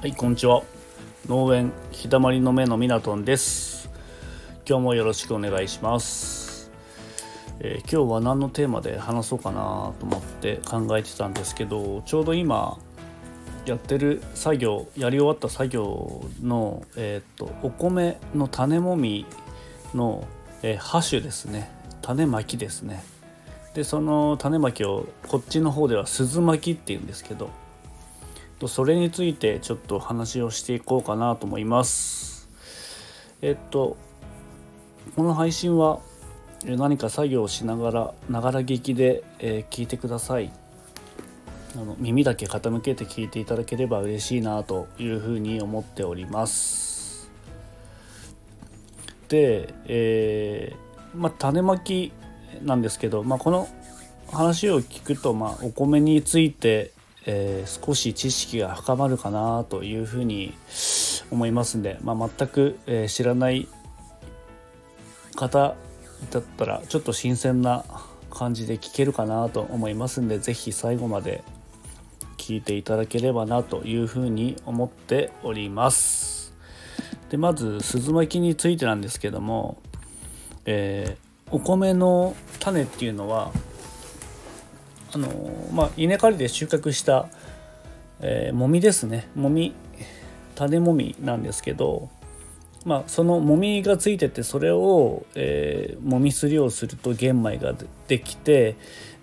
はい、こんにちは。農園日だまりの目のミナトンです。今日もよろしくお願いします。えー今日は何のテーマで話そうかなと思って考えてたんですけど、ちょうど今やってる作業、やり終わった作業のえーっとお米の種もみの、えー、ハ種ですね。種まきですね。でその種まきをこっちの方では鈴巻きっていうんですけどとそれについてちょっと話をしていこうかなと思います。えっとこの配信は何か作業をしながらながら聞きで、えー聞いてください。あの耳だけ傾けて聞いていただければ嬉しいなというふうに思っております。で、えーまあ種まきなんですけど、まあ、この話を聞くと、まあ、お米について、えー少し知識が深まるかなというふうに思いますんで、まあ、全く、えー知らない方だったらちょっと新鮮な感じで聞けるかなと思いますんで是非最後まで聞いていただければなというふうに思っております。でまず鈴巻きについてなんですけども、えーお米の種っていうのはあのまあ稲刈りで収穫した、えーもみですねもみ種もみなんですけど、まあ、そのもみがついててそれを、えーもみすりをすると玄米ができて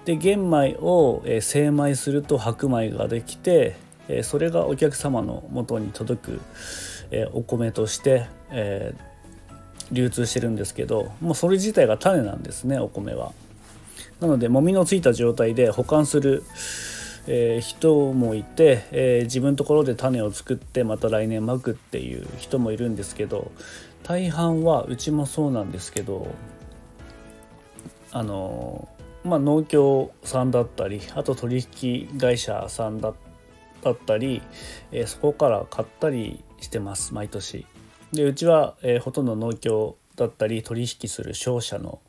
で玄米を、えー精米すると白米ができて、えーそれがお客様の元に届く、えーお米として、えー流通してるんですけどもうそれ自体が種なんですねお米は。なのでもみのついた状態で保管する、えー人もいて、えー自分のところで種を作ってまた来年まくっていう人もいるんですけど大半はうちもそうなんですけどあのまあ農協さんだったりあと取引会社さんだったり、えーそこから買ったりしてます毎年。でうちは、えーほとんど農協だったり取引する商社の、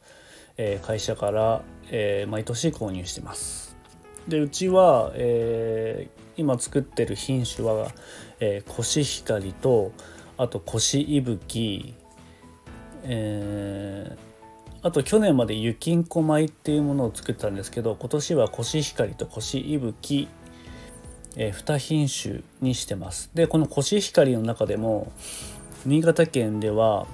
えー会社から、えー毎年購入してます。でうちは、えー今作ってる品種は、えーコシヒカリとあとコシイブキ、えーあと去年まで雪きんこ米っていうものを作ったんですけど今年はコシヒカリとコシイブキ、え2品種にしてます。でこのコシヒカリの中でも新潟県では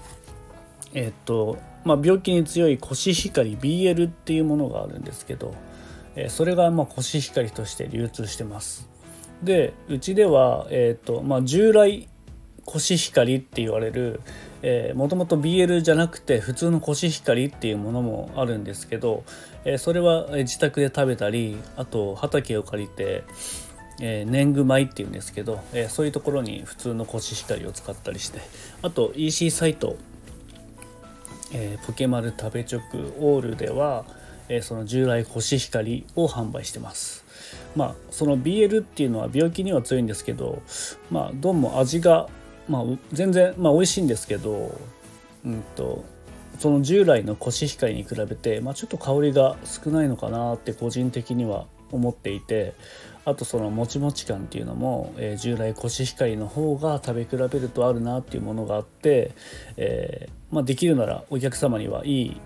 えっとまあ、病気に強いコシヒカリ BL っていうものがあるんですけど、えそれがまあコシヒカリとして流通してます。でうちでは、えっとまあ、従来コシヒカリって言われるもともと BL じゃなくて普通のコシヒカリっていうものもあるんですけど、えーそれは自宅で食べたりあと畑を借りてえー年貢米っていうんですけど、えーそういうところに普通のコシヒカリを使ったりしてあと EC サイト、えーポケマル食べチョクオールでは、えーその従来コシヒカリを販売してます。まあその BL っていうのは病気には強いんですけどまあどうも味が、まあ、全然、まあ、美味しいんですけどうんとその従来のコシヒカリに比べて、まあ、ちょっと香りが少ないのかなって個人的には思っていてあとそのもちもち感っていうのも、えー従来コシヒカリの方が食べ比べるとあるなっていうものがあって、えーまあ、できるならお客様にはいい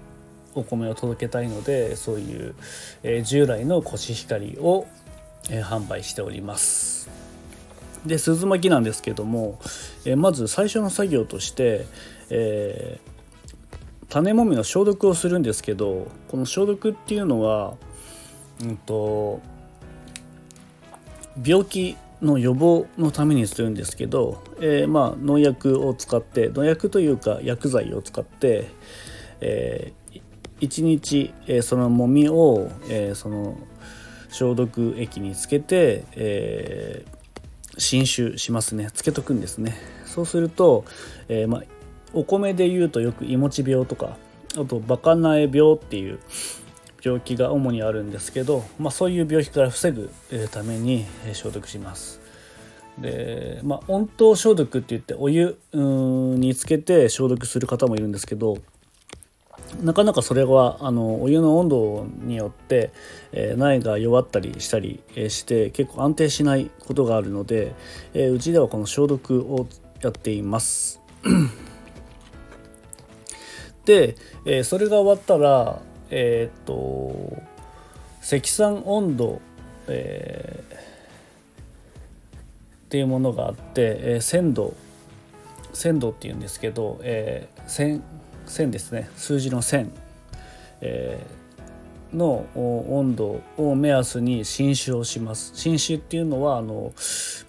お米を届けたいのでそういう、えー従来のコシヒカリを、えー販売しております。で鈴巻きなんですけども、えーまず最初の作業として、えー種もみの消毒をするんですけどこの消毒っていうのは、うんと病気の予防のためにするんですけど、えーまあ農薬を使って農薬というか薬剤を使って、え1日、えーそのもみを、えーその消毒液につけて、えー浸酒しますね。つけとくんですね。そうすると、えーまあ、お米でいうとよくいもち病とかあとバカナエ病っていう病気が主にあるんですけど、まあ、そういう病気から防ぐために消毒しますで、まあ、温湯消毒って言ってお湯につけて消毒する方もいるんですけどなかなかそれはあのお湯の温度によって、えー、苗が弱ったりしたりして結構安定しないことがあるので、えー、うちではこの消毒をやっています。で、えー、それが終わったらえっ、と積算温度、えっていうものがあって、え鮮度鮮度っていうんですけど、えー、線線ですね。数字の線、えー、の温度を目安に浸酒をします。浸酒っていうのはあの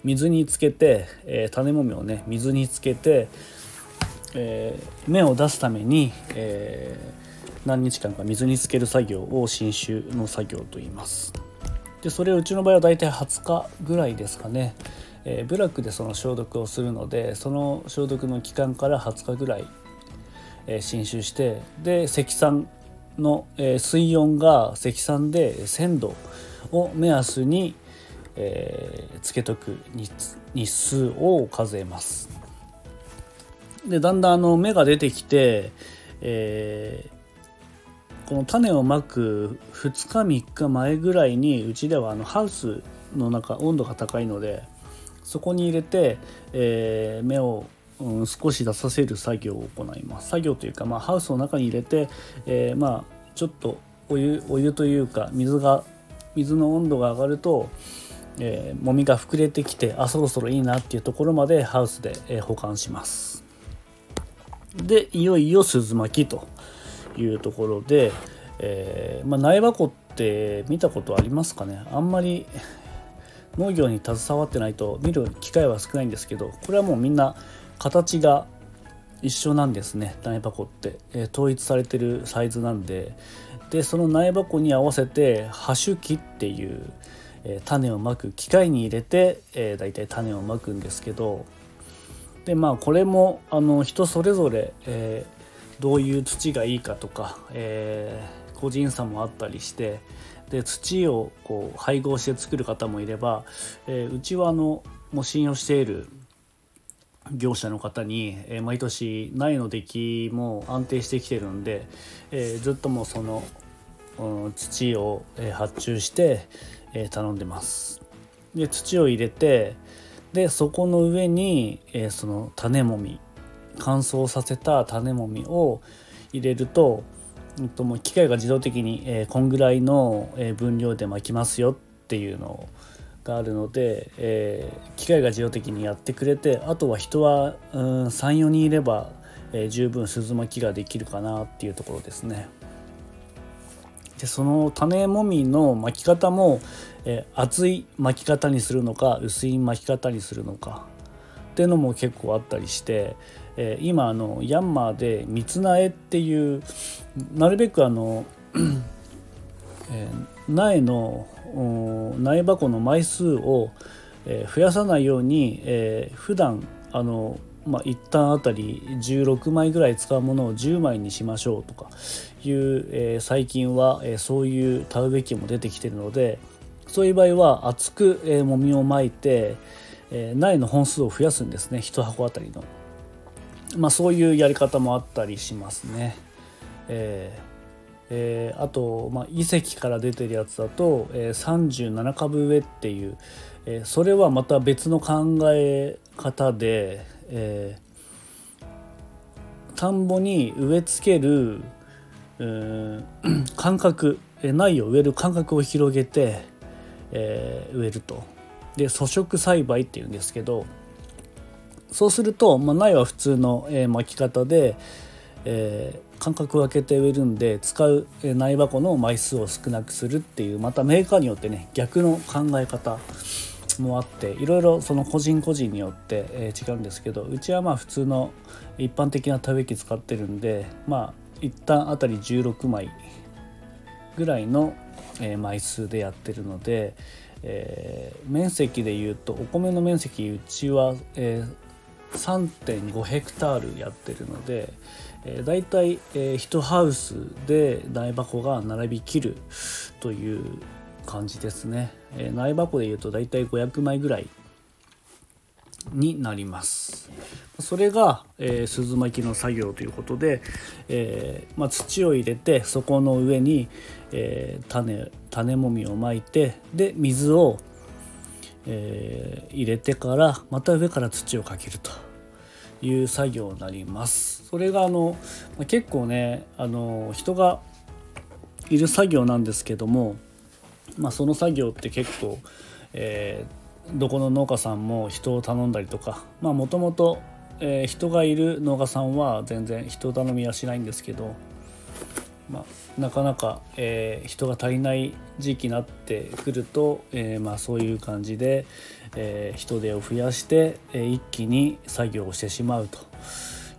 水につけて、えー、種もみをね水につけて、えー、芽を出すために、えー、何日間か水につける作業を浸酒の作業と言いますでそれをうちの場合は大体20日ぐらいですかねえー、ブラックでその消毒をするのでその消毒の期間から20日ぐらい、えー、浸酒してで積算の、えー、水温が積算で1000度を目安に、えー、つけとく日数を数えます。でだんだんあの芽が出てきて、えー、この種をまく2日3日前ぐらいにうちではあのハウスの中温度が高いのでそこに入れて、えー、芽を、うん、少し出させる作業を行います。作業というか、まあ、ハウスの中に入れて、えー、まあちょっとお湯お湯というか水が水の温度が上がると、えー、もみが膨れてきてあそろそろいいなっていうところまでハウスで、えー、保管します。でいよいよ鈴巻きと。いうところで、えーまあ、苗箱って見たことありますかね？あんまり 農業に携わってないと見る機会は少ないんですけどこれはもうみんな形が一緒なんですね苗箱って、えー、統一されてるサイズなんで。でその苗箱に合わせて葉種機っていう、えー、種をまく機械に入れて、えー、大体種をまくんですけど。でまあこれもあの人それぞれ、えー、どういう土がいいかとか、えー、個人差もあったりしてで土をこう配合して作る方もいれば、えー、うちはあのもう信用している業者の方に、えー、毎年苗の出来も安定してきてるんで、えー、ずっともうその、うん、土を、えー、発注して、えー、頼んでます。で土を入れてでそこの上に、えー、その種もみ乾燥させた種もみを入れるとうんともう機械が自動的に、えー、こんぐらいの、分量で巻きますよっていうのがあるので、えー、機械が自動的にやってくれてあとは人は34人いれば、えー、十分鈴巻きができるかなっていうところですね。でその種もみの巻き方も、えー、厚い巻き方にするのか薄い巻き方にするのかっていうのも結構あったりして、えー、今あのヤンマーで三つ苗っていうなるべくあの、えー、苗の苗箱の枚数を、えー、増やさないように、えー、普段あのまあ、一旦あたり16枚ぐらい使うものを10枚にしましょうとかいう、えー、最近は、えー、そういう田植え機も出てきてるのでそういう場合は厚く、えー、もみを巻いて、えー、苗の本数を増やすんですね1箱あたりの。まあ、そういうやり方もあったりしますね。えーえー、あと、まあ、遺跡から出てるやつだと、えー、37株植えっていう、えー、それはまた別の考え方で、えー、田んぼに植え付ける、間隔苗を植える間隔を広げて、えー、植えると。で粗食栽培っていうんですけどそうすると、まあ、苗は普通の、えー、巻き方で、えー、間隔を空けて植えるんで使う苗箱の枚数を少なくするっていうまたメーカーによってね逆の考え方もあっていろいろその個人個人によって、えー、違うんですけどうちはまあ普通の一般的な田植え機使ってるんでまあ一旦あたり16枚ぐらいの、えー、枚数でやってるので、えー、面積でいうとお米の面積うちは、えー、3.5ヘクタールやってるので、えー、大体、えー、1ハウスで苗箱が並びきるという感じですね、えー、苗箱でいうと大体500枚ぐらいになります。それが、えー、鈴巻きの作業ということで、えー、まあ、土を入れてそこの上に、えー、種種もみをまいてで水を、え入れてからまた上から土をかけるという作業になります。それがあの結構ねあの人がいる作業なんですけども、まあ、その作業って結構、えー、どこの農家さんも人を頼んだりとかもともと人がいる農家さんは全然人頼みはしないんですけど、まあ、なかなか、えー、人が足りない時期になってくると、えー、まあ、そういう感じで、えー、人手を増やして、え一気に作業をしてしまうと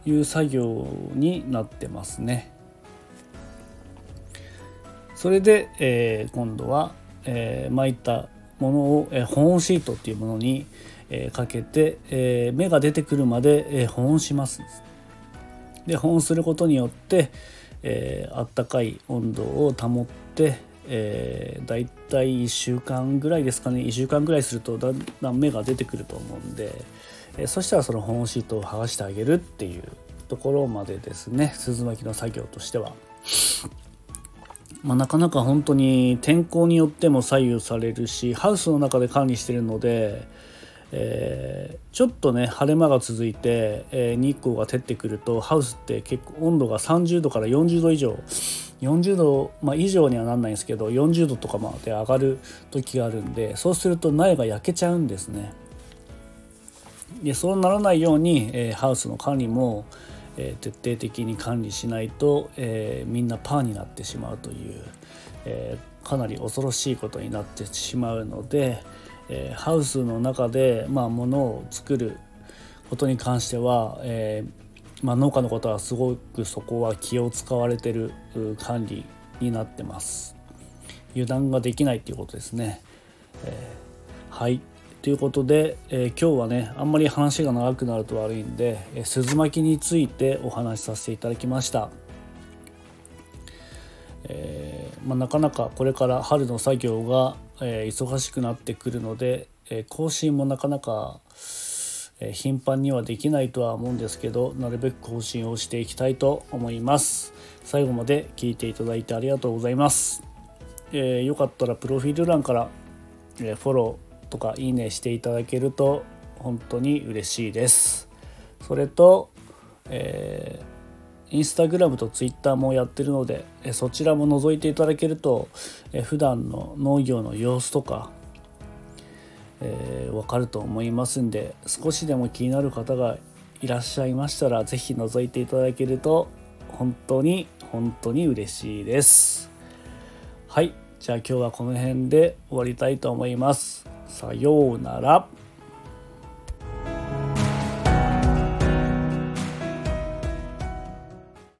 いう作業になってますね。それで、え、今度は、えー、巻いたものを、え、保温シートっていうものに、え、かけて、え、芽が出てくるまで、え、保温します。で保温することによって、えー、あったかい温度を保って、えー、だいたい1週間ぐらいですかね1週間ぐらいするとだんだん芽が出てくると思うんで、えー、そしたらその保温シートを剥がしてあげるっていうところまでですね鈴巻の作業としては。まあ、なかなか本当に天候によっても左右されるしハウスの中で管理してるので、えー、ちょっとね晴れ間が続いて、えー、日光が照ってくるとハウスって結構温度が30度から40度以上40度、まあ、以上にはなんないんですけど40度とかまで上がる時があるんでそうすると苗が焼けちゃうんですね。でそうならないように、えー、ハウスの管理も、え、徹底的に管理しないと、え、みんなパーになってしまうという、え、かなり恐ろしいことになってしまうので、えハウスの中で、まあ、物を作ることに関しては、えまあ、農家の方はすごくそこは気を使われてる管理になってます。油断ができないっていうことですね。えはいということで、え、今日はねあんまり話が長くなると悪いんで、えー、鈴巻きについてお話しさせていただきました、え、まあ、なかなかこれから春の作業が、え忙しくなってくるので、え更新もなかなか、え頻繁にはできないとは思うんですけどなるべく更新をしていきたいと思います。最後まで聞いていただいてありがとうございます、えよかったらプロフィール欄から、えフォローとかいいねしていただけると本当に嬉しいです。それと、えー、インスタグラムとツイッターもやってるのでそちらも覗いていただけると普段の農業の様子とか、えー、かると思いますんで少しでも気になる方がいらっしゃいましたら是非覗いていただけると本当に本当に嬉しいですはいじゃあ今日はこの辺で終わりたいと思います。さようなら。